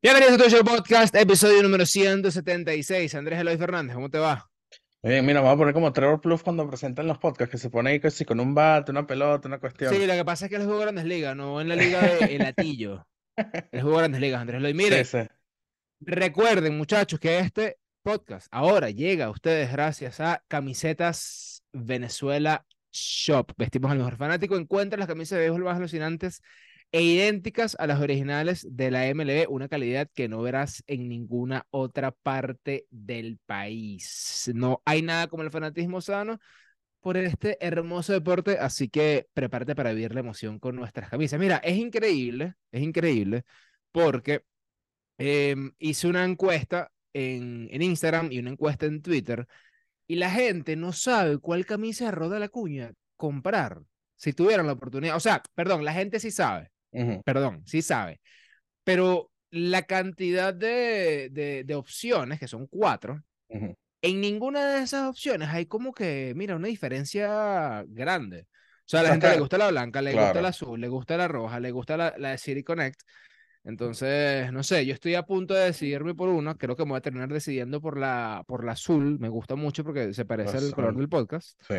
Bienvenidos a tu show podcast, episodio número 176. Andrés Eloy Fernández, ¿cómo te va? Oye, mira, vamos a poner como Trevor Plus cuando presentan los podcasts, que se pone ahí casi con un bate, una pelota, una cuestión. Sí, lo que pasa es que él jugó Grandes Ligas, no en la liga de El Atillo. Él jugó Grandes Ligas, Andrés Eloy. Mire, Sí, sí. recuerden, muchachos, que este podcast ahora llega a ustedes gracias a Camisetas Venezuela Shop. Vestimos al mejor fanático. Encuentra las camisas de béisbol más alucinantes e idénticas a las originales de la MLB, una calidad que no verás en ninguna otra parte del país. No hay nada como el fanatismo sano por este hermoso deporte, así que prepárate para vivir la emoción con nuestras camisas. Mira, es increíble, es increíble, porque em, hice una encuesta en, en Instagram y una encuesta en Twitter, y la gente no sabe cuál camisa Roda la Cuña comprar si tuvieran la oportunidad. O sea, perdón, la gente sí sabe, Ujú. perdón, sí sabe, pero la cantidad de, de, de opciones, que son cuatro, Ujú. en ninguna de esas opciones hay como que, mira, una diferencia grande. O sea, a O la sea, gente le gusta la blanca, le gusta claro. la azul, le gusta la roja, le gusta la, la de City Connect. Entonces, no sé, yo estoy a punto de decidirme por una. Creo que me voy a terminar decidiendo por la, por la azul. Me gusta mucho porque se parece al color del podcast. Sí.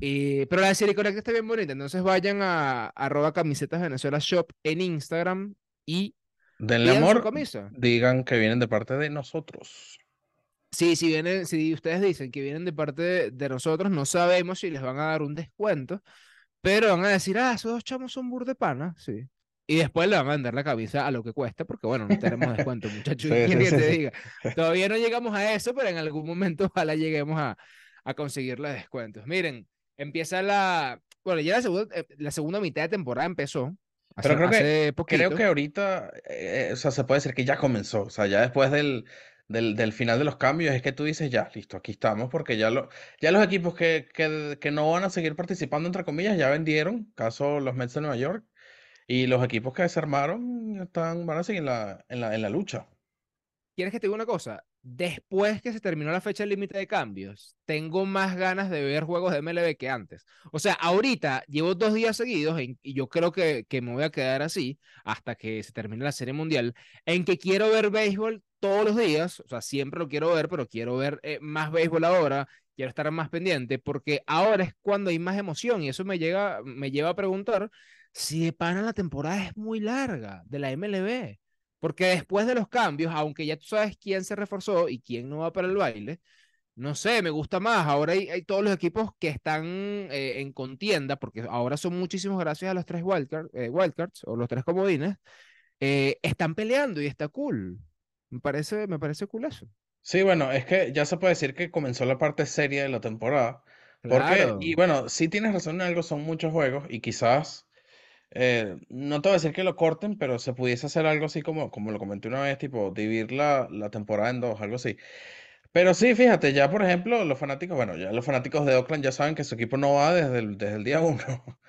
Y, pero la City Connect está bien bonita. Entonces vayan a arroba camisetas Venezuela Shop en Instagram y Denle amor, camisa. digan que vienen de parte de nosotros. Sí, si vienen, si ustedes dicen que vienen de parte de, de nosotros, no sabemos si les van a dar un descuento, pero van a decir, ah, esos dos chamos son bur de pana, sí. Y después le van a vender la camisa a lo que cuesta, porque bueno, no tenemos descuento, muchachos. Sí, ¿Qué sí, que sí, te diga? Todavía no llegamos a eso, pero en algún momento ojalá lleguemos a, a conseguir los descuentos. Miren, empieza la, bueno, ya la segunda, eh, la segunda mitad de temporada empezó, hace, Pero creo que, poquito. creo que ahorita, eh, o sea, se puede decir que ya comenzó. O sea, ya después del, del, del final de los cambios es que tú dices, ya, listo, aquí estamos, porque ya, lo, ya los equipos que, que, que no van a seguir participando, entre comillas, ya vendieron, caso los Mets de Nueva York, y los equipos que desarmaron están, van a seguir en la, en la, en la lucha. ¿Quieres que te diga una cosa? Después que se terminó la fecha límite de cambios, tengo más ganas de ver juegos de MLB que antes. O sea, ahorita llevo dos días seguidos y yo creo que, que me voy a quedar así hasta que se termine la Serie Mundial, en que quiero ver béisbol todos los días. O sea, siempre lo quiero ver, pero quiero ver eh, más béisbol ahora, quiero estar más pendiente, porque ahora es cuando hay más emoción y eso me, llega, me lleva a preguntar si de pana la temporada es muy larga de la MLB. Porque después de los cambios, aunque ya tú sabes quién se reforzó y quién no va para el baile, no sé, me gusta más. Ahora hay, hay todos los equipos que están eh, en contienda, porque ahora son muchísimos gracias a los tres eh, wildcards o los tres comodines, eh, están peleando y está cool. Me parece, me parece cool eso. Sí, bueno, es que ya se puede decir que comenzó la parte seria de la temporada. Porque, Claro. y bueno, sí tienes razón en algo, son muchos juegos y quizás, eh, no te voy a decir que lo corten, pero se pudiese hacer algo así como, como lo comenté una vez, tipo dividir la, la temporada en dos, algo así. Pero sí, fíjate, ya por ejemplo, los fanáticos, bueno, ya los fanáticos de Oakland ya saben que su equipo no va desde el, desde el día uno.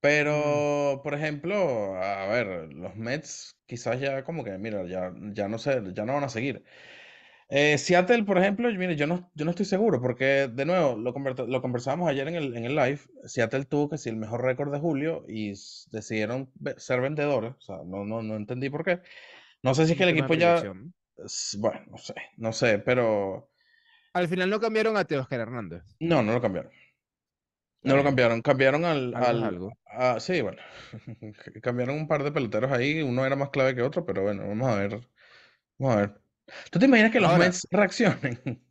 Pero, por ejemplo, a ver, los Mets quizás ya como que, mira, ya, ya no sé, ya no van a seguir. Eh, Seattle, por ejemplo, mire, yo no, yo no estoy seguro, porque de nuevo, lo, lo conversábamos ayer en el, en el live, Seattle tuvo que ser el mejor récord de julio y decidieron ser vendedores, o sea, no, no, no entendí por qué. No sé si es que el equipo ya, bueno, no sé, no sé, pero Al final no cambiaron a Teoscar Hernández. no, no lo cambiaron. No lo cambiaron, cambiaron al, al, algo. a- sí, bueno, cambiaron un par de peloteros ahí, uno era más clave que otro, pero bueno, vamos a ver, vamos a ver. ¿Tú te imaginas que los Ahora, Mets reaccionen?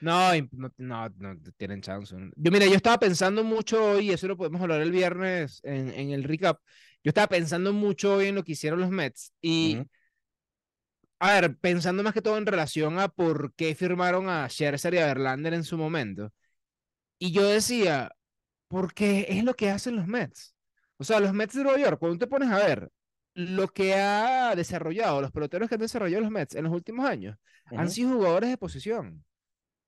No, no, no, no tienen chance. Yo, mira, yo estaba pensando mucho hoy, y eso lo podemos hablar el viernes en, en el recap. Yo estaba pensando mucho hoy en lo que hicieron los Mets y, Ujú, a ver, pensando más que todo en relación a por qué firmaron a Scherzer y a Verlander en su momento. Y yo decía, porque es lo que hacen los Mets. O sea, los Mets de Nueva York, cuando te pones a ver lo que ha desarrollado, los peloteros que han desarrollado los Mets en los últimos años, han ujú, sido jugadores de posición.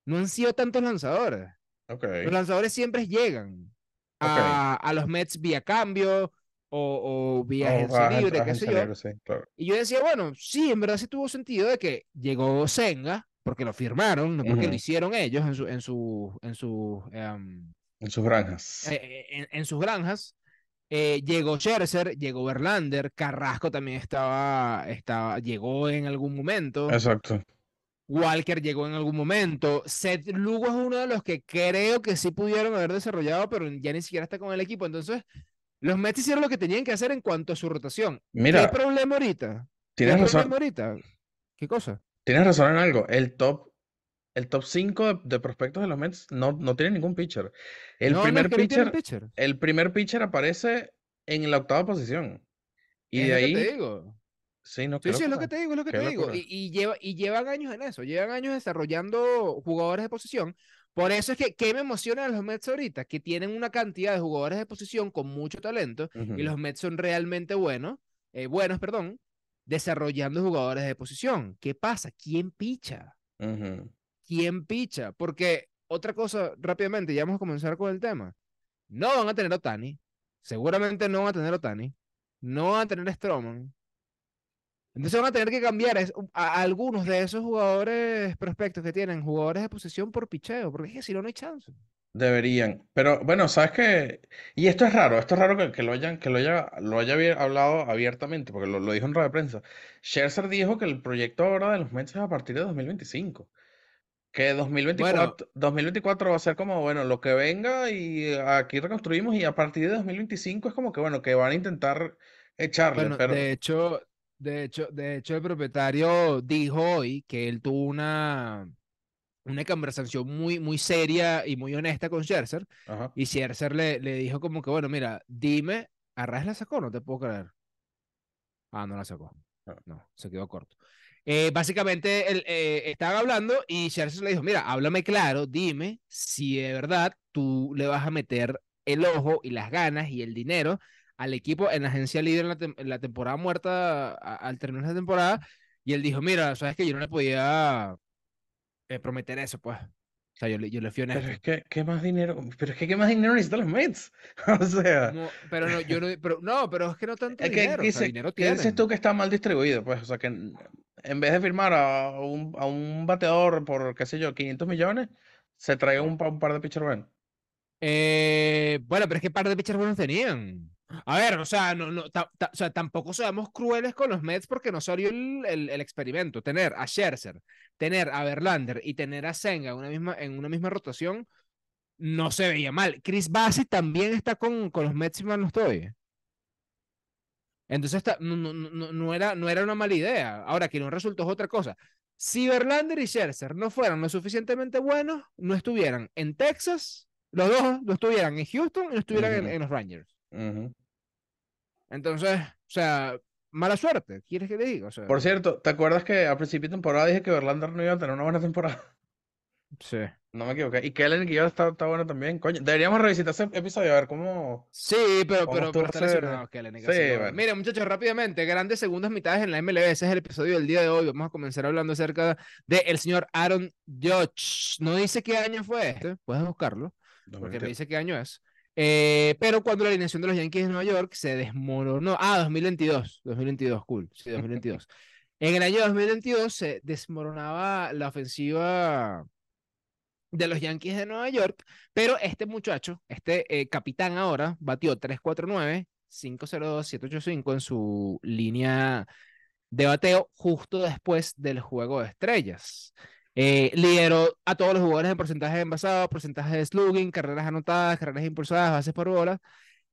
No han sido tantos lanzadores. Ok, Los lanzadores siempre llegan a, a los Mets vía cambio o, o vía agencia agen- libre, qué sé yo. sí, claro. Y yo decía, bueno, sí, en verdad sí tuvo sentido de que llegó Senga, porque lo firmaron, no porque lo Ujú, hicieron ellos en su, en su, en su, em, En sus granjas. eh, en, en sus granjas. Eh, llegó Scherzer, llegó Verlander, Carrasco también estaba, estaba, llegó en algún momento. Exacto. Walker llegó en algún momento. Seth Lugo es uno de los que creo que sí pudieron haber desarrollado, pero ya ni siquiera está con el equipo. Entonces, los Mets hicieron lo que tenían que hacer en cuanto a su rotación. Mira, ¿Qué problema ahorita? tienes ¿Qué razón, problema ahorita? ¿Qué cosa? tienes razón en algo. El top, el top 5 de, de prospectos de los Mets no, no tiene ningún pitcher. El no, primer no pitcher, pitcher. el primer pitcher aparece en la octava posición. Y Es de lo que te ahí, digo. sí, no, Sí, sí, es lo que te digo, es lo que Qué te digo. locura. Y, y, lleva, y llevan años en eso, llevan años desarrollando jugadores de posición. Por eso es que, ¿qué me emociona de los Mets ahorita? Que tienen una cantidad de jugadores de posición con mucho talento y Ujú, los Mets son realmente buenos, eh, buenos, perdón, desarrollando jugadores de posición. ¿Qué pasa? ¿Quién picha? ujú. ¿Quién picha? Porque otra cosa, rápidamente, ya vamos a comenzar con el tema. No van a tener Otani, seguramente no van a tener Otani, no van a tener Stroman. Entonces van a tener que cambiar a, a algunos de esos jugadores prospectos que tienen, jugadores de posición por picheo, porque es que si no, no hay chance. Deberían. Pero bueno, sabes que. Y esto es raro, esto es raro que, lo hayan, que lo haya, lo haya hablado abiertamente, porque lo, lo dijo en rueda de prensa. Scherzer dijo que el proyecto ahora de los Mets es a partir de 2025. Que Bueno, 2024, 2024 va a ser como, bueno, lo que venga y aquí reconstruimos y a partir de 2025 es como que, bueno, que van a intentar echarle, bueno, pero... de hecho, de hecho, de hecho, el propietario dijo hoy que él tuvo una, una conversación muy, muy seria y muy honesta con Scherzer, Ajá. y Scherzer le, le dijo como que, bueno, mira, dime, ¿Arraes la sacó? No te puedo creer. Ah, no la sacó. Ah. No, se quedó corto. Eh, básicamente él, eh, estaban hablando y Scherzer le dijo, mira, háblame claro, dime si de verdad tú le vas a meter el ojo y las ganas y el dinero al equipo en la agencia líder en la, tem- en la temporada muerta a- al terminar la temporada. Y él dijo, mira, sabes que yo no le podía eh, prometer eso, pues. O sea, yo, le- yo le fui Pero honesto. es que, ¿qué más dinero? Pero es que, ¿qué más dinero necesitan los Mets? O sea, No, pero no, yo no, pero no, pero es que no tanto es que, dinero, ¿qué o sea, dice- dinero qué dices tú que está mal distribuido? Pues, o sea, que en, vez de firmar a un, a un bateador por, qué sé yo, 500 millones, se traiga un, un par de pitcher buenos. Eh, bueno, pero es que par de pitchers buenos tenían. A ver, o sea, no, no, o sea, tampoco seamos crueles con los Mets porque no salió el, el, experimento. Tener a Scherzer, tener a Verlander y tener a Senga en una misma, en una misma rotación no se veía mal. Chris Bassett también está con, con los Mets, si mal no estoy. Entonces está- no, no, no, era, no era una mala idea. Ahora, que no resultó es otra cosa. Si Verlander y Scherzer no fueran lo suficientemente buenos, no estuvieran en Texas, los dos no estuvieran en Houston y no estuvieran en, los Rangers. Entonces, o sea, mala suerte, ¿quieres que le diga? O sea, Por cierto, ¿te acuerdas que a principio de temporada dije que Verlander no iba a tener una buena temporada? Sí. No me equivoqué. Y Kellen Guillot está, está bueno también. Coño, deberíamos revisitar ese episodio a ver cómo, Sí, pero, cómo pero, pero está ese- lesionado Kellen, Sí, bueno. Mira, muchachos, rápidamente, grandes segundas mitades en la MLB. Ese es el episodio del día de hoy. Vamos a comenzar hablando acerca del señor Aaron Judge. No dice qué año fue este, puedes buscarlo, porque no 2022. dice qué año es. Eh, pero cuando la alineación de los Yankees de Nueva York se desmoronó. Ah, 2022. 2022, cool. Sí, 2022. En el año 2022 se desmoronaba la ofensiva de los Yankees de Nueva York, pero este muchacho, este eh, capitán ahora, batió 349, 502, 785 en su línea de bateo justo después del juego de estrellas. Eh, lideró a todos los jugadores en porcentaje de envasado, porcentaje de slugging, carreras anotadas, carreras impulsadas, bases por bola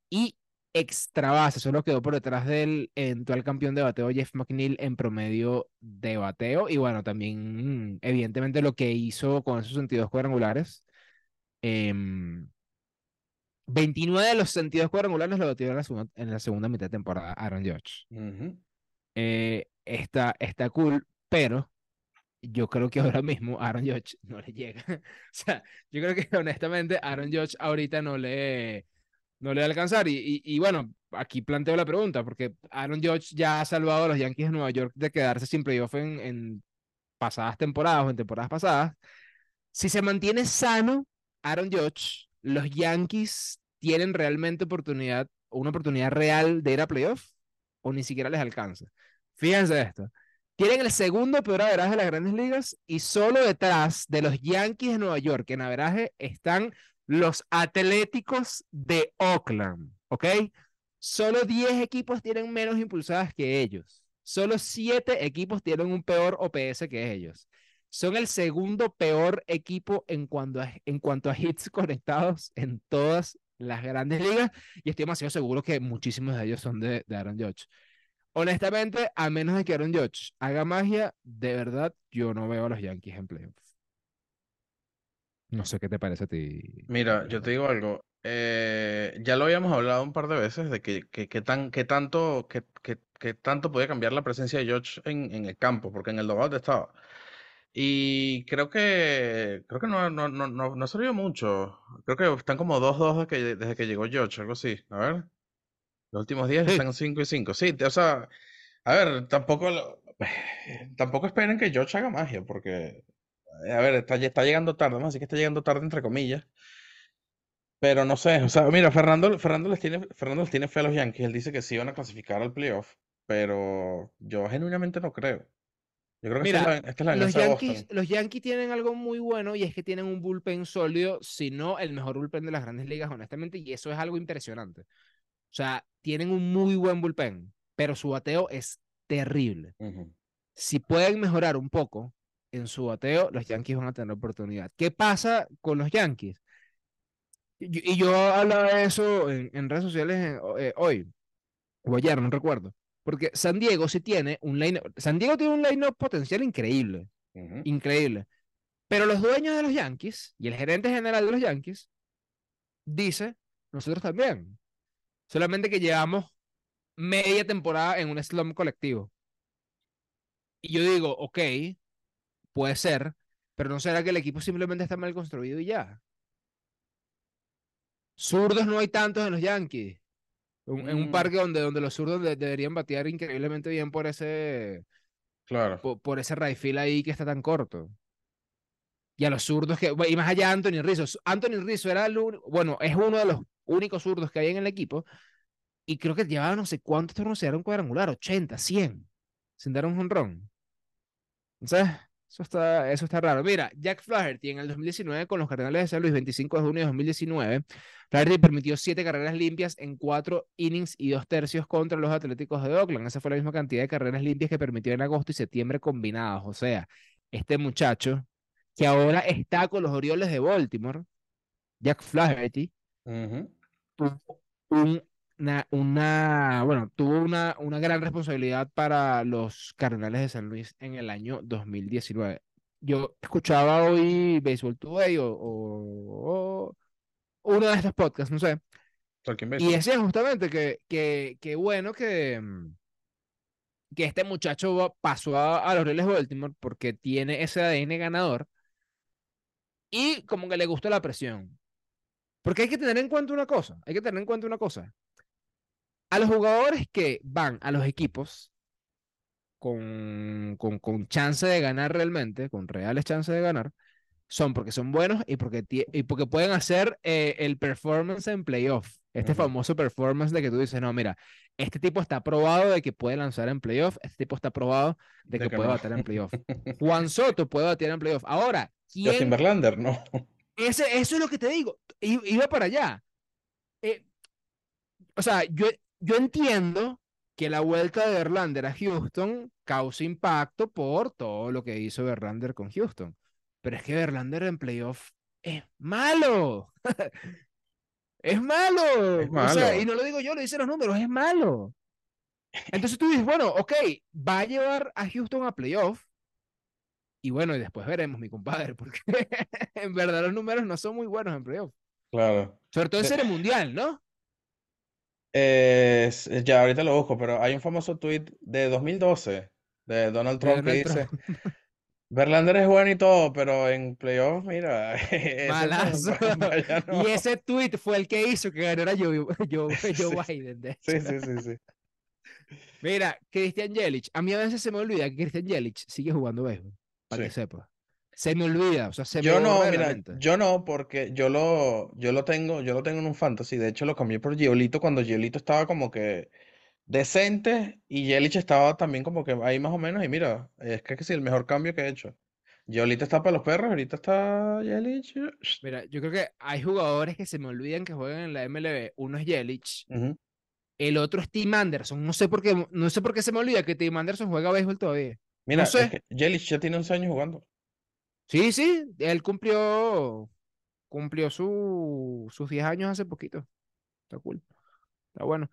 y extra base. Solo quedó por detrás del eventual campeón de bateo Jeff McNeil en promedio de bateo. Y bueno, también, evidentemente, lo que hizo con esos sentidos cuadrangulares. em, 29 de los sentidos cuadrangulares lo batió en la segunda, en la segunda mitad de temporada Aaron Judge. Ujú. Eh, está, está cool, pero yo creo que ahora mismo Aaron Judge no le llega. O sea, yo creo que honestamente Aaron Judge ahorita no le, no le va a alcanzar. Y, y, bueno, aquí planteo la pregunta, porque Aaron Judge ya ha salvado a los Yankees de Nueva York de quedarse sin playoff en, en pasadas temporadas o en temporadas pasadas. Si se mantiene sano Aaron Judge, los Yankees tienen realmente oportunidad, una oportunidad real de ir a playoff o ni siquiera les alcanza. Fíjense esto. Tienen el segundo peor averaje de las grandes ligas y solo detrás de los Yankees de Nueva York en averaje están los Atléticos de Oakland, ¿ok? Solo 10 equipos tienen menos impulsadas que ellos. Solo 7 equipos tienen un peor OPS que ellos. Son el segundo peor equipo en cuanto a, en cuanto a hits conectados en todas las grandes ligas. Y estoy demasiado seguro que muchísimos de ellos son de, Aaron Judge. Honestamente, a menos de que Aaron Judge haga magia, de verdad, yo no veo a los Yankees en playoffs. No sé qué te parece a ti. Mira, yo te digo algo. eh, ya lo habíamos hablado un par de veces de que, que, que tan, que tanto, que, que, tanto podía cambiar la presencia de George en, en el campo, porque en el dugout estaba. Y creo que creo que no, no, no, no, no ha servido mucho. Creo que están como 2-2 desde que, desde que llegó George, algo así. A ver. Los últimos días Sí. están 5 y 5. Sí, o sea, a ver, tampoco tampoco esperen que George haga magia, porque a ver, está, está llegando tarde, ¿no? Así que está llegando tarde entre comillas. Pero no sé, o sea, mira, Fernando, Fernando les tiene, Fernando les tiene fe a los Yankees. Él dice que sí van a clasificar al playoff, pero yo genuinamente no creo. Yo creo que esta es Mira, la, esta es la los Yankees, Boston. los Yankees tienen algo muy bueno y es que tienen un bullpen sólido, si no el mejor bullpen de las grandes ligas, honestamente, y eso es algo impresionante. O sea, tienen un muy buen bullpen, pero su bateo es terrible. Si pueden mejorar un poco en su bateo, los Yankees van a tener oportunidad. ¿Qué pasa con los Yankees? Y, y yo hablaba de eso en, en redes sociales eh, eh, hoy, o ayer, no recuerdo. Porque San Diego sí tiene un line San Diego tiene un line potencial increíble, increíble. Pero los dueños de los Yankees y el gerente general de los Yankees dice, nosotros también. Solamente que llevamos media temporada en un slump colectivo. Y yo digo, ok, puede ser, pero no será que el equipo simplemente está mal construido y ya. Zurdos no hay tantos en los Yankees. Un- En un Mm. parque donde, donde los zurdos de- deberían batear increíblemente bien por ese, Claro. por, por ese field ahí que está tan corto. Y a los zurdos que, y más allá de Anthony Rizzo. Anthony Rizzo era el bueno, es uno de los únicos zurdos que hay en el equipo. Y creo que llevaba no sé cuántos turnos se un cuadrangular, 80, 100, sin dar un jonrón. Entonces, eso está, eso está raro. Mira, Jack Flaherty en el 2019 con los Cardenales de San Luis, 25 de junio de 2019, Flaherty permitió siete carreras limpias en cuatro innings y dos tercios contra los Atléticos de Oakland. Esa fue la misma cantidad de carreras limpias que permitió en agosto y septiembre combinados. O sea, este muchacho que ahora está con los Orioles de Baltimore, Jack Flaherty, tuvo un- una, una, bueno, tuvo una, una gran responsabilidad para los Cardenales de San Luis en el año 2019. Yo escuchaba hoy Baseball Today o, o- o uno de estos podcasts, no sé, y decían justamente que, que, que bueno que, mm, que este muchacho pasó a, a los Orioles de Baltimore porque tiene ese ADN ganador y como que le gusta la presión. Porque hay que tener en cuenta una cosa, hay que tener en cuenta una cosa. A los jugadores que van a los equipos con, con, con chance de ganar realmente, con reales chances de ganar, son porque son buenos y porque, y porque pueden hacer eh, el performance en playoff. Este famoso performance de que tú dices, no, mira, este tipo está probado de que puede lanzar en playoff, este tipo está probado de De que que puede no. bater en playoff. Juan Soto puede bater en playoff. Ahora, Justin ¿quién Verlander, no. ese, eso es lo que te digo. I- Iba para allá. Eh, o sea, yo, yo entiendo que la vuelta de Verlander a Houston causa impacto por todo lo que hizo Verlander con Houston. Pero es que Verlander en playoff es malo. Es malo. Es O sea, y malo. no lo digo yo, lo dicen los números, es malo. Entonces tú dices, bueno, ok, va a llevar a Houston a playoff. Y bueno, y después veremos, mi compadre, porque en verdad los números no son muy buenos en playoff. Claro. Sobre todo en serie mundial, ¿no? Eh, ya ahorita lo busco, pero hay un famoso tweet de 2012 de Donald Trump que dice, Trump. Verlander es bueno y todo, pero en playoffs, mira, ese no, Malazo. no. Y ese tweet fue el que hizo que ganara Joe, Joe, Joe Sí, Biden, de sí, sí, sí, sí. Mira, Christian Yelich. A mí a veces se me olvida que Christian Yelich sigue jugando béisbol, para que Sí. sepa. Se me olvida, o sea, se me Yo no, mira, yo no, porque yo lo, yo lo tengo, yo lo tengo en un fantasy. De hecho, lo cambié por Giolito cuando Giolito estaba como que decente y Yelich estaba también como que ahí más o menos. Y mira, es que, que sí, el mejor cambio que he hecho. Giolito está para los perros, ahorita está Yelich. Mira, yo creo que hay jugadores que se me olvidan que juegan en la MLB. Uno es Yelich. El otro es Tim Anderson. No sé por qué, no sé por qué se me olvida que Tim Anderson juega béisbol todavía. Mira, no sé. es que Yelich ya tiene 11 años jugando. Sí, sí, él cumplió, cumplió su, sus 10 años hace poquito. Está cool. Está bueno.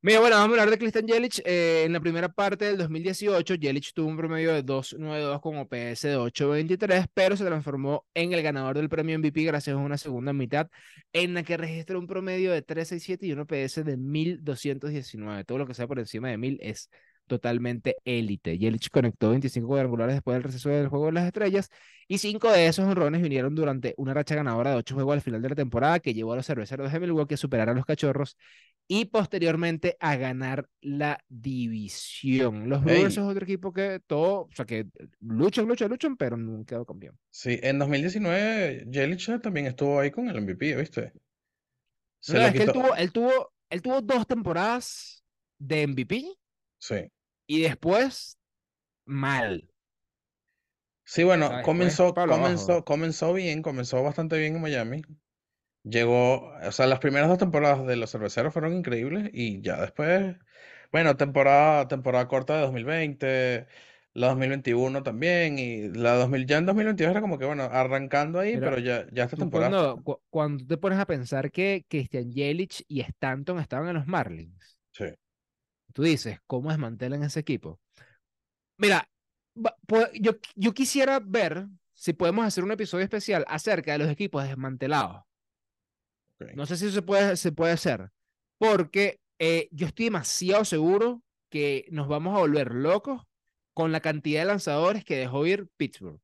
Mira, bueno, vamos a hablar de Christian Yelich. Eh, en la primera parte del 2018, Yelich tuvo un promedio de 2.92 con OPS de 8.23, pero se transformó en el ganador del premio MVP gracias a una segunda mitad en la que registró un promedio de 3.67 y un OPS de 1.219. Todo lo que sea por encima de 1.000 es totalmente élite. Yelich conectó 25 cuadrangulares después del receso del juego de las estrellas y cinco de esos honrones vinieron durante una racha ganadora de ocho juegos al final de la temporada que llevó a los cerveceros de Milwaukee a superar a los cachorros y posteriormente a ganar la división. Los Brewers es otro equipo que todo, o sea, que luchan, luchan, luchan, pero quedó campeón. Sí, en 2019 Yelich también estuvo ahí con el MVP, ¿viste? Se No, es que él tuvo, él tuvo, él tuvo dos temporadas de MVP Sí. Y después mal. Sí, bueno, después comenzó, abajo. comenzó, comenzó bien, comenzó bastante bien en Miami. Llegó, o sea, las primeras dos temporadas de los cerveceros fueron increíbles y ya después, bueno, temporada, temporada corta de 2020, la 2021 también y la 2000, ya en 2022 era como que, bueno, arrancando ahí, pero ya, ya esta temporada cuando, cu- cuando te pones a pensar que Christian Yelich y Stanton estaban en los Marlins. Tú dices, ¿cómo desmantelan ese equipo? Mira, yo, yo quisiera ver si podemos hacer un episodio especial acerca de los equipos desmantelados. No sé si eso se puede, se puede hacer, porque eh, yo estoy demasiado seguro que nos vamos a volver locos con la cantidad de lanzadores que dejó ir Pittsburgh.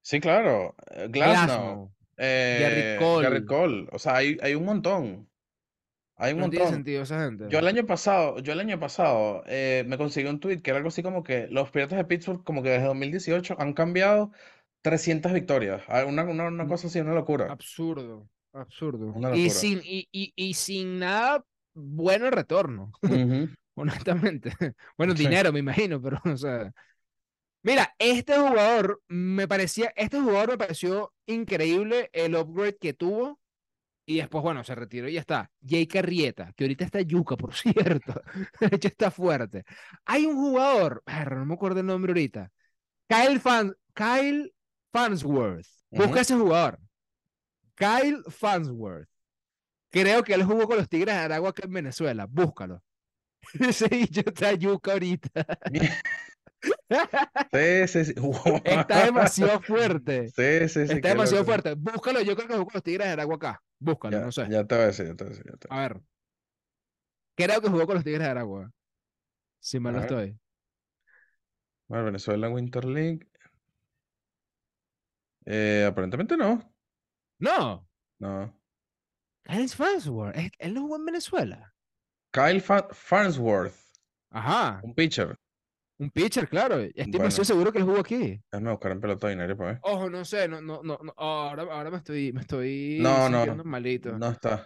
Sí, claro. eh, Glasnow, Glasnow, eh, Cole. Cole, o sea, hay, hay un montón, hay un No tiene montón. sentido esa gente. Yo el año pasado, yo el año pasado eh, me conseguí un tweet que era algo así como que los Piratas de Pittsburgh como que desde 2018 han cambiado 300 victorias. Ah, Una, una, una Mm, cosa así, una locura. Absurdo, absurdo. Una Y sin, y, y, y sin nada bueno en retorno, honestamente. Bueno, Sí. dinero, me imagino, pero, o sea. Mira, este jugador me parecía, este jugador me pareció increíble el upgrade que tuvo. Y después, bueno, se retiró y ya está. Jake Arrieta, que ahorita está yuca, por cierto. De hecho, está fuerte. Hay un jugador, no me acuerdo el nombre ahorita. Kyle, Fan, Kyle Farnsworth. Busca ese jugador. Kyle Farnsworth. Creo que él jugó con los Tigres de Aragua acá en Venezuela. Búscalo. Ese bicho está yuca ahorita. Sí, sí. Está demasiado fuerte. Está demasiado fuerte. Búscalo. Yo creo que jugó con los Tigres de Aragua acá. Búscalo, Ya, no sé. ya te voy a decir, ya te voy a decir, ya te voy a A ver. Creo que jugó con los Tigres de Aragua. Si mal no ver. estoy. decir. Bueno, Venezuela Winter League. Eh, aparentemente no. No. No. Kyle Farnsworth. Él no jugó en Venezuela. Kyle Fa- Farnsworth, Ajá. un pitcher. Un pitcher, claro. Estoy Bueno. seguro que él jugó aquí. Déjame buscar en pelota binaria para ver. Ojo, no sé, no, no, no, no, ahora, ahora me estoy, me estoy No, no, malito. No está.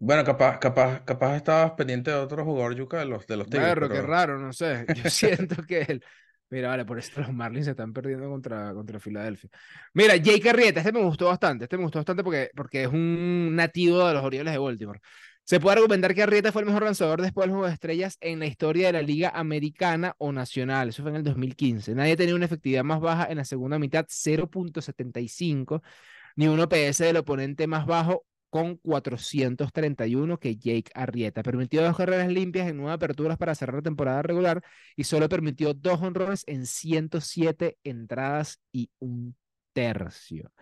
Bueno, capaz, capaz, capaz estabas pendiente de otro jugador yuca de los de los Tigres, Berro, qué raro, no sé. Yo siento que él. Mira, vale, por esto los Marlins se están perdiendo contra, contra Filadelfia. Mira, Jake Arrieta, este me gustó bastante. Este me gustó bastante porque, porque es un nativo de los Orioles de Baltimore. Se puede argumentar que Arrieta fue el mejor lanzador después del Juego de Estrellas en la historia de la Liga Americana o Nacional. Eso fue en el 2015. Nadie tenía una efectividad más baja en la segunda mitad, 0.75, ni un OPS del oponente más bajo con 431 que Jake Arrieta. Permitió dos carreras limpias en nueve aperturas para cerrar la temporada regular y solo permitió dos honrones en 107 entradas y un tercio.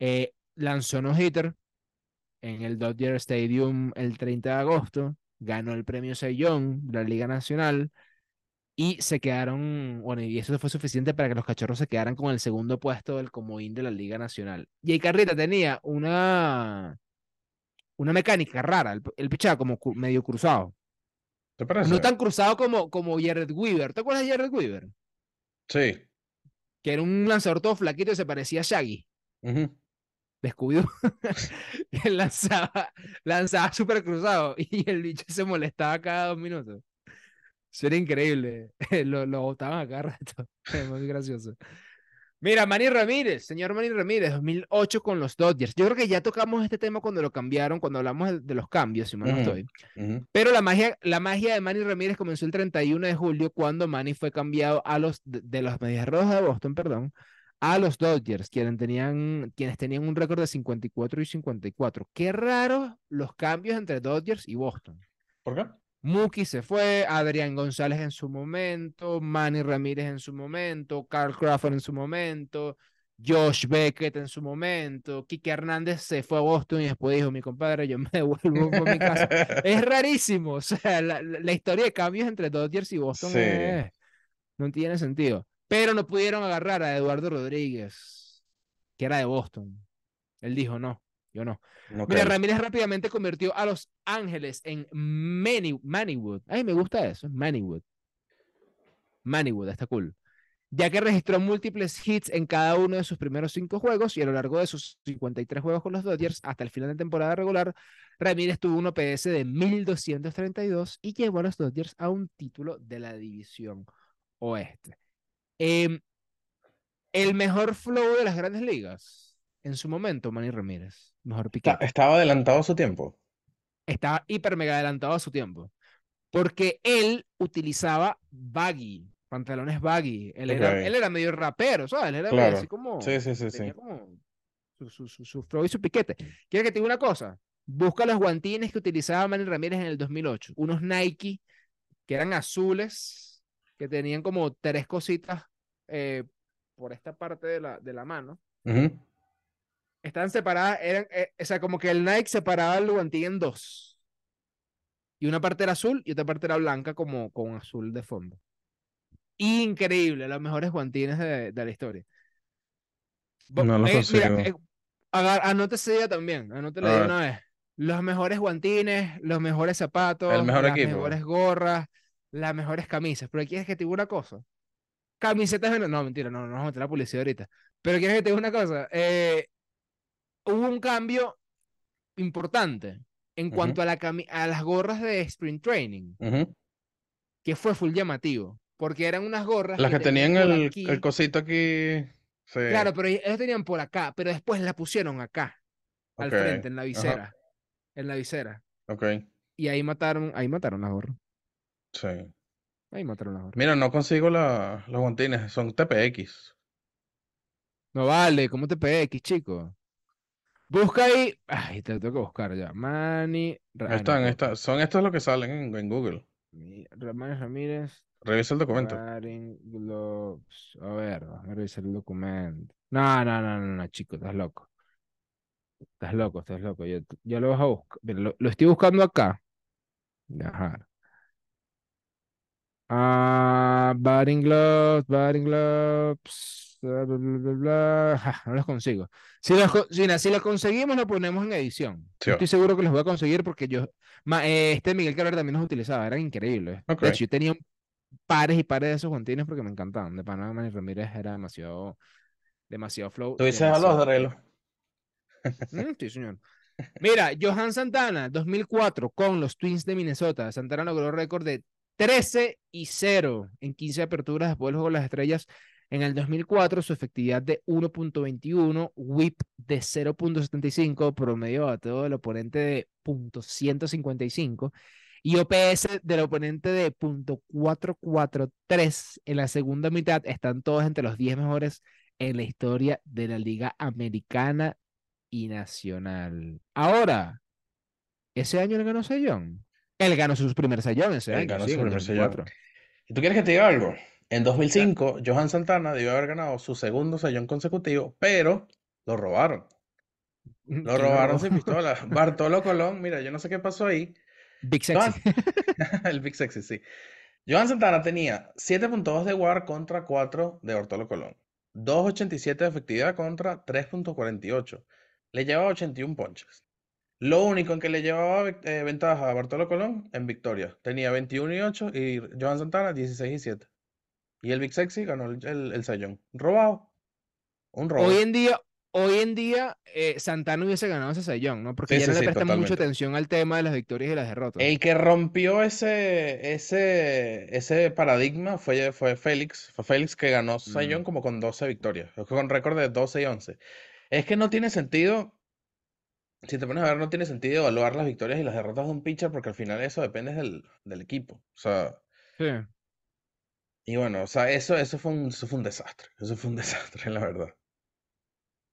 Eh, lanzó no hitter en el Dodger Stadium el 30 de agosto, ganó el premio Young de la Liga Nacional y se quedaron, bueno, y eso fue suficiente para que los cachorros se quedaran con el segundo puesto del comodín de la Liga Nacional. Jake Arrieta tenía una, una mecánica rara, el, el pichaba como cu- medio cruzado. ¿te parece? No tan cruzado como, como Jared Weaver. ¿Te acuerdas de Jared Weaver? Sí. Que era un lanzador todo flaquito y se parecía a Shaggy. Ujú. Descubrió que lanzaba, lanzaba súper cruzado y el bicho se molestaba cada dos minutos. Eso era increíble. Lo, lo botaban a cada rato. Es muy gracioso. Mira, Manny Ramírez, señor Manny Ramírez, 2008 con los Dodgers. Yo creo que ya tocamos este tema cuando lo cambiaron, cuando hablamos de, de los cambios, si mal no Ujú, estoy. ujú. Pero la magia, la magia de Manny Ramírez comenzó el 31 de julio cuando Manny fue cambiado a los de, de los Medias Rojas de Boston, perdón, a los Dodgers, quienes tenían, quienes tenían un récord de 54 y 54. Qué raro los cambios entre Dodgers y Boston. ¿Por qué? Mookie se fue, Adrián González en su momento, Manny Ramírez en su momento, Carl Crawford en su momento, Josh Beckett en su momento, Kike Hernández se fue a Boston y después dijo, mi compadre, yo me devuelvo a mi casa. Es rarísimo, o sea, la, la- la historia de cambios entre Dodgers y Boston Sí. es- no tiene sentido. Pero no pudieron agarrar a Eduardo Rodríguez, que era de Boston. Él dijo, no, yo no. Mira, Ramírez rápidamente convirtió a Los Ángeles en Manny, Mannywood. Ay, me gusta eso, Mannywood. Mannywood, está cool. Ya que registró múltiples hits en cada uno de sus primeros cinco juegos y a lo largo de sus 53 juegos con los Dodgers hasta el final de temporada regular, Ramírez tuvo un OPS de 1232 y llevó a los Dodgers a un título de la división oeste. Em, el mejor flow de las grandes ligas en su momento, Manny Ramírez. Mejor piquete estaba adelantado a su tiempo. estaba hiper mega adelantado a su tiempo. Porque él utilizaba baggy, pantalones baggy. Él, era, Ok. él era medio rapero, ¿sabes? Él era medio Claro. así como. Sí, sí, sí, tenía sí. como su, su, su, su flow y su piquete. ¿Quieres que te diga una cosa? Busca los guantines que utilizaba Manny Ramírez en el 2008. Unos Nike que eran azules, que tenían como tres cositas eh, por esta parte de la, de la mano. Ujú. Estaban separadas, eran, eh, o sea, como que el Nike separaba el guantín en dos. Y una parte era azul y otra parte era blanca, como con azul de fondo. Increíble, los mejores guantines de, de la historia. No los eh, mira, consigo. eh, agar- anótese ella también, anótela A de ver. una vez. Los mejores guantines, los mejores zapatos, mejor las equipo. mejores gorras, las mejores camisas. Pero quieres que te diga una cosa. Camisetas de... No, mentira, no, no vamos a meter la publicidad ahorita. Pero quieres que te diga una cosa. Eh, hubo un cambio importante en cuanto a, la cami- a las gorras de Sprint Training, que fue full llamativo, porque eran unas gorras Las que tenían el, el cosito aquí. Sí. Claro, pero ellos tenían por acá, pero después la pusieron acá, al frente, en la visera, en la visera. Ok. Y ahí mataron, ahí mataron la gorra, Sí. ahí mataron. Mira, no consigo la- los guantines. Son TPX. No vale, ¿cómo te PX, chico? Busca ahí, ay, te lo tengo que buscar ya. Manny, Ahí ah, están, ahí están. Son estos los que salen en, en Google. Ramírez Ramírez, Revisa el documento. A ver, déjame revisar el documento. No, no, no, no, no, chico, estás loco. Estás loco, estás loco. Yo, yo lo vas a buscar. Mira, lo, lo estoy buscando acá. Dejar. Ah, batting gloves, batting gloves. Bla, bla, bla. Ja, no los consigo. Si los, si, si los conseguimos, los ponemos en edición. Sí, estoy seguro que los voy a conseguir porque yo. ma- eh, este Miguel Cabrera también los utilizaba, eran increíbles. Ok. De hecho, yo tenía pares y pares de esos guantines porque me encantaban. De Panamá y Ramírez era demasiado, demasiado flow. Tú dices a los reloj. Mm, sí, señor. Mira, Johan Santana, 2004, con los Twins de Minnesota. Santana logró récord de 13 y 0 en 15 aperturas después del juego de las estrellas. En el 2004, su efectividad de 1.21, whip de 0.75, promedio de bateo del oponente de .155 y OPS del oponente de .443 en la segunda mitad. Están todos entre los 10 mejores en la historia de la Liga Americana y Nacional. Ahora, ese año él ganó Sayón. Él ganó su primer Sayón ese Él ganó sí, su en el primer sayón. 2004. ¿Y tú quieres que te diga algo? En 2005, Johan Santana debió haber ganado su segundo sayón consecutivo, pero lo robaron. ¿Quién Lo robaron sin pistola. Bartolo Colón, mira, yo no sé qué pasó ahí. Big Sexy. el Big Sexy, sí. Johan Santana tenía 7.2 de WAR contra 4 de Bartolo Colón. 2.87 de efectividad contra 3.48. Le llevaba 81 ponches. Lo único en que le llevaba eh, ventaja a Bartolo Colón en victoria. Tenía 21 y 8 y Johan Santana 16 y 7. Y el Big Sexy ganó el, el, el sayón. Robado. Un robo. Hoy en día, hoy en día eh, Santana hubiese ganado ese sellón, ¿no? Porque Sí, ya sí, no le sí, presta mucha atención al tema de las victorias y las derrotas. El que rompió ese, ese, ese paradigma fue, fue Félix. Fue Félix que ganó Sayón Mm. como con 12 victorias, con récord de 12 y 11. Es que no tiene sentido, si te pones a ver, no tiene sentido evaluar las victorias y las derrotas de un pitcher porque al final eso depende del, del equipo. O sea, Sí. y bueno, o sea, eso, eso fue un, eso fue un desastre. Eso fue un desastre, la verdad.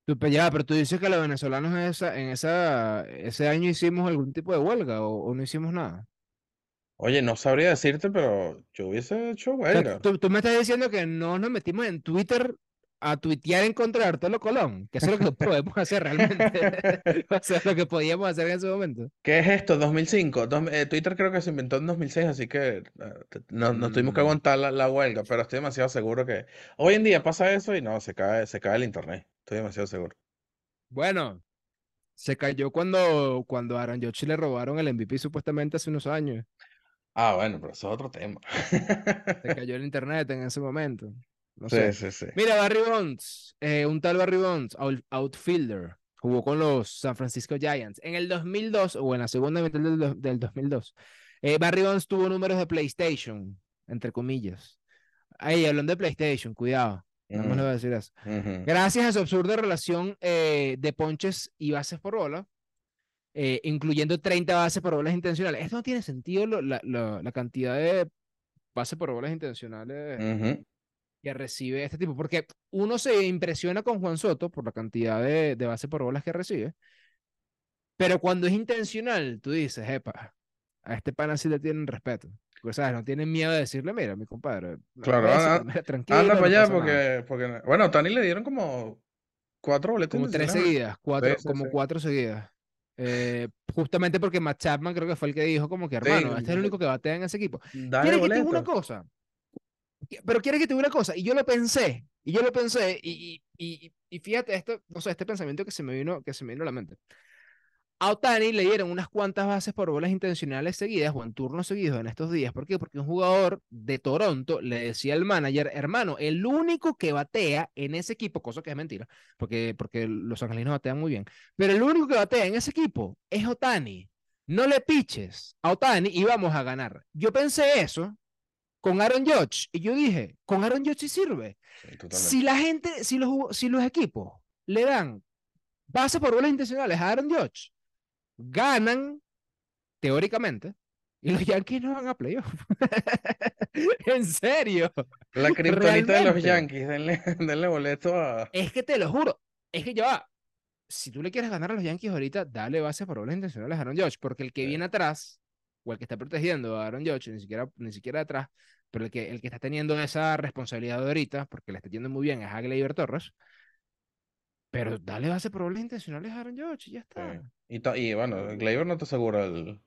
Tú, pero ya, pero tú dices que los venezolanos en, esa, en esa, ese año hicimos algún tipo de huelga o, o no hicimos nada. Oye, no sabría decirte, pero yo hubiese hecho O sea, huelga. tú, tú me estás diciendo que no nos metimos en Twitter a tuitear en contra de Arturo Colón, que eso es lo que podemos hacer realmente. o sea, lo que podíamos hacer en ese momento. ¿Qué es esto? 2005. Dos- eh, Twitter creo que se inventó en 2006, así que eh, no- nos tuvimos que Mm. aguantar la, la huelga, pero estoy demasiado seguro que hoy en día pasa eso y no, se cae, se cae el internet. Estoy demasiado seguro. Bueno, se cayó cuando, cuando a Aaron le robaron el MVP supuestamente hace unos años. Ah, bueno, pero eso es otro tema. Se cayó el internet en ese momento. No Sí, sé. sí, sí. Mira, Barry Bonds, eh, un tal Barry Bonds, out- outfielder, jugó con los San Francisco Giants en el 2002 o en la segunda mitad del, do- del 2002. Eh, Barry Bonds tuvo números de PlayStation, entre comillas. Ahí, hablando de PlayStation, cuidado, no me lo voy a decir eso. Gracias a su absurda relación eh, de ponches y bases por bola, eh, incluyendo 30 bases por bolas intencionales. Esto no tiene sentido, lo- la, la- la cantidad de bases por bolas intencionales. Que recibe este tipo, porque uno se impresiona con Juan Soto por la cantidad de, de bases por bolas que recibe, pero cuando es intencional, tú dices, epa, a este pana sí le tienen respeto. Pues, ¿sabes? No tienen miedo de decirle, mira, mi compadre, Claro, anda- mira, tranquilo, Anda no para allá pasa nada". porque, porque, bueno, Tani le dieron como cuatro boletos Como tres seguidas, cuatro, sí, como sí. cuatro seguidas. Eh, justamente porque Matt Chapman creo que fue el que dijo como que, hermano, este es el único que batea en ese equipo. Dale ¿Quieres que te diga una cosa? Pero quieres que te diga una cosa, y yo lo pensé, y yo lo pensé, y, y, y, y fíjate esto, no sé, este pensamiento que se me vino, que se me vino a la mente. A Otani le dieron unas cuantas bases por bolas intencionales seguidas o en turnos seguidos en estos días. ¿Por qué? Porque un jugador de Toronto le decía al manager, hermano, el único que batea en ese equipo, cosa que es mentira, porque, porque los angelinos batean muy bien, pero el único que batea en ese equipo es Otani. No le piches a Otani y vamos a ganar. Yo pensé eso con Aaron Judge y yo dije, con Aaron Judge sí sirve. Sí. Si la gente, si los, si los equipos le dan bases por bolas intencionales a Aaron Judge, ganan teóricamente y los Yankees no van a playoff. en serio. La kriptonita de los. Yankees, denle, denle boleto a. Es que te lo juro, es que ya va. Si tú le quieres ganar a los Yankees ahorita, dale bases por bolas intencionales a Aaron Judge, porque el que Sí. viene atrás, o el que está protegiendo a Aaron Judge, ni siquiera, ni siquiera atrás, pero el que, el que está teniendo esa responsabilidad de ahorita, porque le está yendo muy bien, es a Gleyber Torres. Pero dale bases por intencionales a Aaron Judge y ya Sí. está. Y, bueno, Gleyber no te asegura el.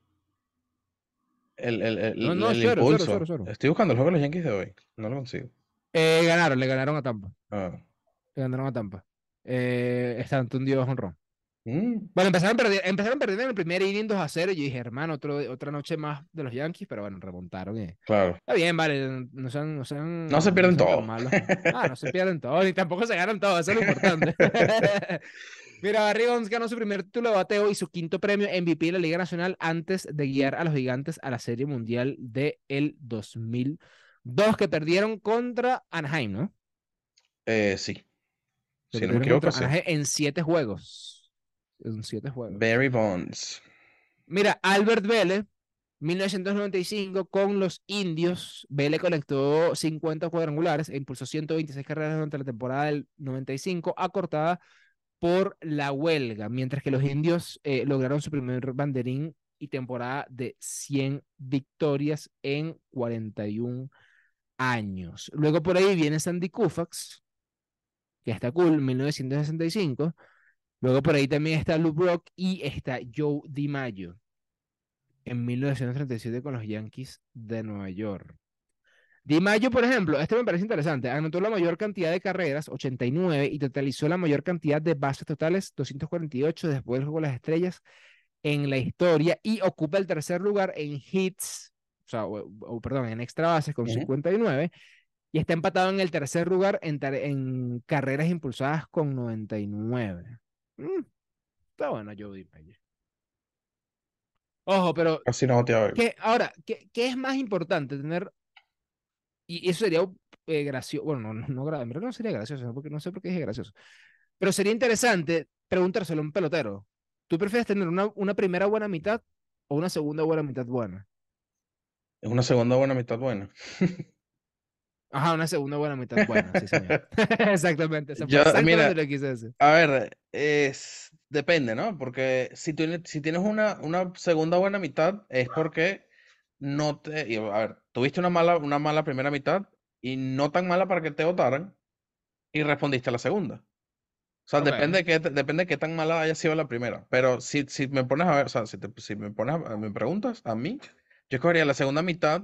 El, el, el, No, no, el cero, cero, impulso. cero, cero. Estoy buscando el juego de los Yankees de hoy. No lo consigo. Eh, ganaron, le ganaron a Tampa. Ah. Le ganaron a Tampa. Eh, Stanton dio honrón. Mm, Bueno, empezaron perdiendo, empezaron perdiendo en el primer inning 2 a 0. Y yo dije, hermano, otro, otra noche más de los Yankees, pero bueno, remontaron. y- claro. Está bien, vale. No sean, no sean, No se pierden malos. Ah, no se pierden todo, ni tampoco se ganan todo, eso es lo importante. Mira, Barry ganó su primer título de bateo y su quinto premio MVP de la Liga Nacional antes de guiar a los gigantes a la Serie Mundial del el 2002, que perdieron contra Anaheim, ¿no? Eh, sí. Si no me equivoco, sí. Anaheim en siete juegos. En siete juegos. Barry Bonds. Mira, Albert Vélez, 1995, con los indios. Vélez conectó 50 cuadrangulares e impulsó 126 carreras durante la temporada del 95, acortada por la huelga, mientras que los indios eh, lograron su primer banderín y temporada de 100 victorias en 41 años. Luego por ahí viene Sandy Koufax, que está cool, 1965. Luego por ahí también está Lou Brock y está Joe DiMaggio en 1937 con los Yankees de Nueva York. DiMaggio, por ejemplo, este me parece interesante, anotó la mayor cantidad de carreras, 89, y totalizó la mayor cantidad de bases totales, 248, después del juego de las estrellas, en la historia, y ocupa el tercer lugar en hits, o sea, o, o, perdón, en extra bases con Ujú. 59, Y está empatado en el tercer lugar en, en carreras impulsadas con 99. Mm, está bueno, Jody Meyer. Ojo, pero. Así no te ¿qué, ahora, ¿qué, ¿qué, es más importante? Tener. Y eso sería eh, gracioso. Bueno, no, no, no, no sería gracioso, porque no sé por qué dije gracioso. Pero sería interesante preguntárselo a un pelotero. ¿Tú prefieres tener una, una primera buena mitad o una segunda buena mitad buena? Es una segunda buena mitad buena. Ajá, una segunda buena mitad buena, sí, señor. Exactamente. Yo, mira, A ver, es, depende, ¿no? Porque si, tú, si tienes una, una segunda buena mitad, es porque no te. A ver, tuviste una mala, una mala primera mitad y no tan mala para que te votaran y respondiste a la segunda. O sea, depende, de qué, depende de qué tan mala haya sido la primera. Pero si, si me pones a ver, o sea, si, si me pones a, me preguntas a mí, yo escogería la segunda mitad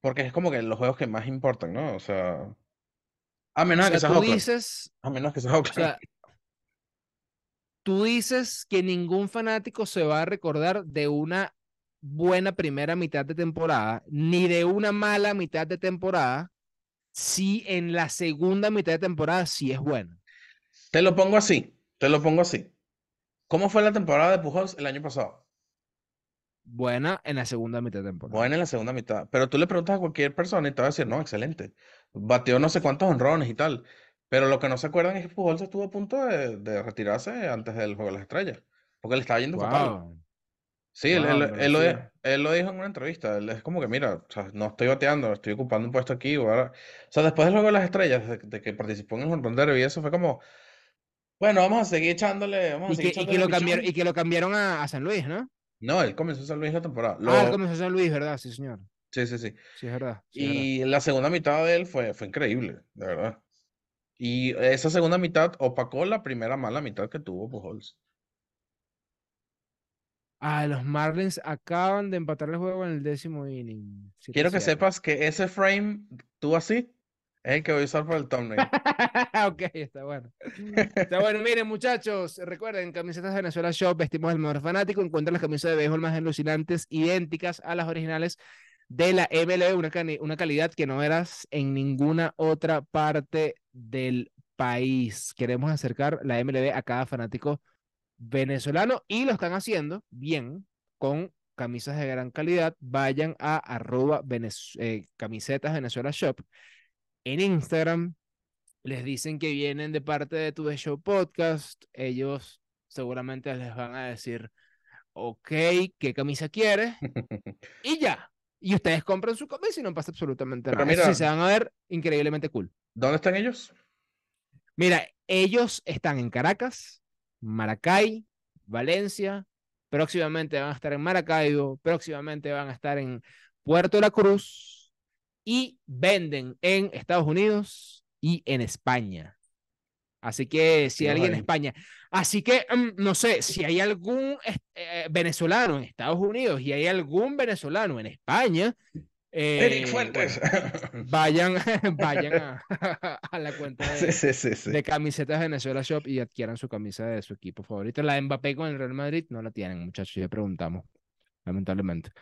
porque es como que los juegos que más importan, ¿no? O sea. A menos que seas tú dices, A menos que seas O sea, tú dices que ningún fanático se va a recordar de una buena primera mitad de temporada, ni de una mala mitad de temporada, si en la segunda mitad de temporada sí es buena. Te lo pongo así, te lo pongo así. ¿Cómo fue la temporada de Pujols el año pasado? Buena en la segunda mitad de temporada. Buena en la segunda mitad. Pero tú le preguntas a cualquier persona y te va a decir, no, excelente. Bateó no sé cuántos honrones y tal. Pero lo que no se acuerdan es que Pujols estuvo a punto de, retirarse antes del Juego de las Estrellas. Porque le estaba yendo fatal. Sí, él, él, lo, él, lo, dijo en una entrevista. Él es como que, mira, no estoy bateando, estoy ocupando un puesto aquí. O sea, después del Juego de las Estrellas, de, que participó en el honrondero y eso, fue como, bueno, vamos a seguir echándole. Vamos y, que, lo cambiaron, y que lo cambiaron a, San Luis, ¿no? No, él comenzó a San Luis la temporada. Ah, él comenzó a San Luis, ¿verdad? Sí, señor. Sí, sí, sí. Sí, es verdad. y la segunda mitad de él fue, fue increíble, de verdad. Y esa segunda mitad opacó la primera mala mitad que tuvo Pujols. Ah, los Marlins acaban de empatar el juego en el décimo inning. Quiero que sepas que ese frame, tú así, es el que voy a usar para el thumbnail. ok, está bueno. Está bueno. Miren, muchachos, recuerden, camisetas de Venezuela Shop, vestimos el mejor fanático. Encuentran las camisetas de béisbol más alucinantes, idénticas a las originales de la MLB, una, una calidad que no verás en ninguna otra parte del país. Queremos acercar la MLB a cada fanático venezolano y lo están haciendo bien con camisas de gran calidad. Vayan a arroba eh, camisetas Venezuela Shop en Instagram, les dicen que vienen de parte de tu Show Podcast, ellos seguramente les van a decir, ok, ¿qué camisa quieres? y ya. Y ustedes compran su camisa y no pasa absolutamente nada. Mira, se van a ver increíblemente cool. ¿Dónde están ellos? Mira, ellos están en Caracas, Maracay, Valencia, próximamente van a estar en Maracaibo, próximamente van a estar en Puerto La Cruz, y venden en Estados Unidos y en España. Así que si hay alguien en España. Así que mm, no sé si hay algún eh, venezolano en Estados Unidos y hay algún venezolano en España. Eh, Fuentes. vayan vayan a, la cuenta de, de, camisetas Venezuela Shop y adquieran su camisa de su equipo favorito. La de Mbappé con el Real Madrid no la tienen, muchachos, ya preguntamos lamentablemente.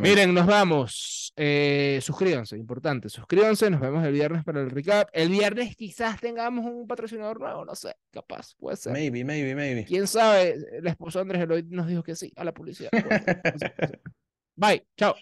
Miren, nos vamos. Eh, suscríbanse, importante. Suscríbanse, nos vemos el viernes para el recap. El viernes quizás tengamos un patrocinador nuevo, no sé, capaz, puede ser. Maybe, maybe, maybe. Quién sabe, el esposo Andrés Eloy nos dijo que sí a la publicidad. Bye, chao.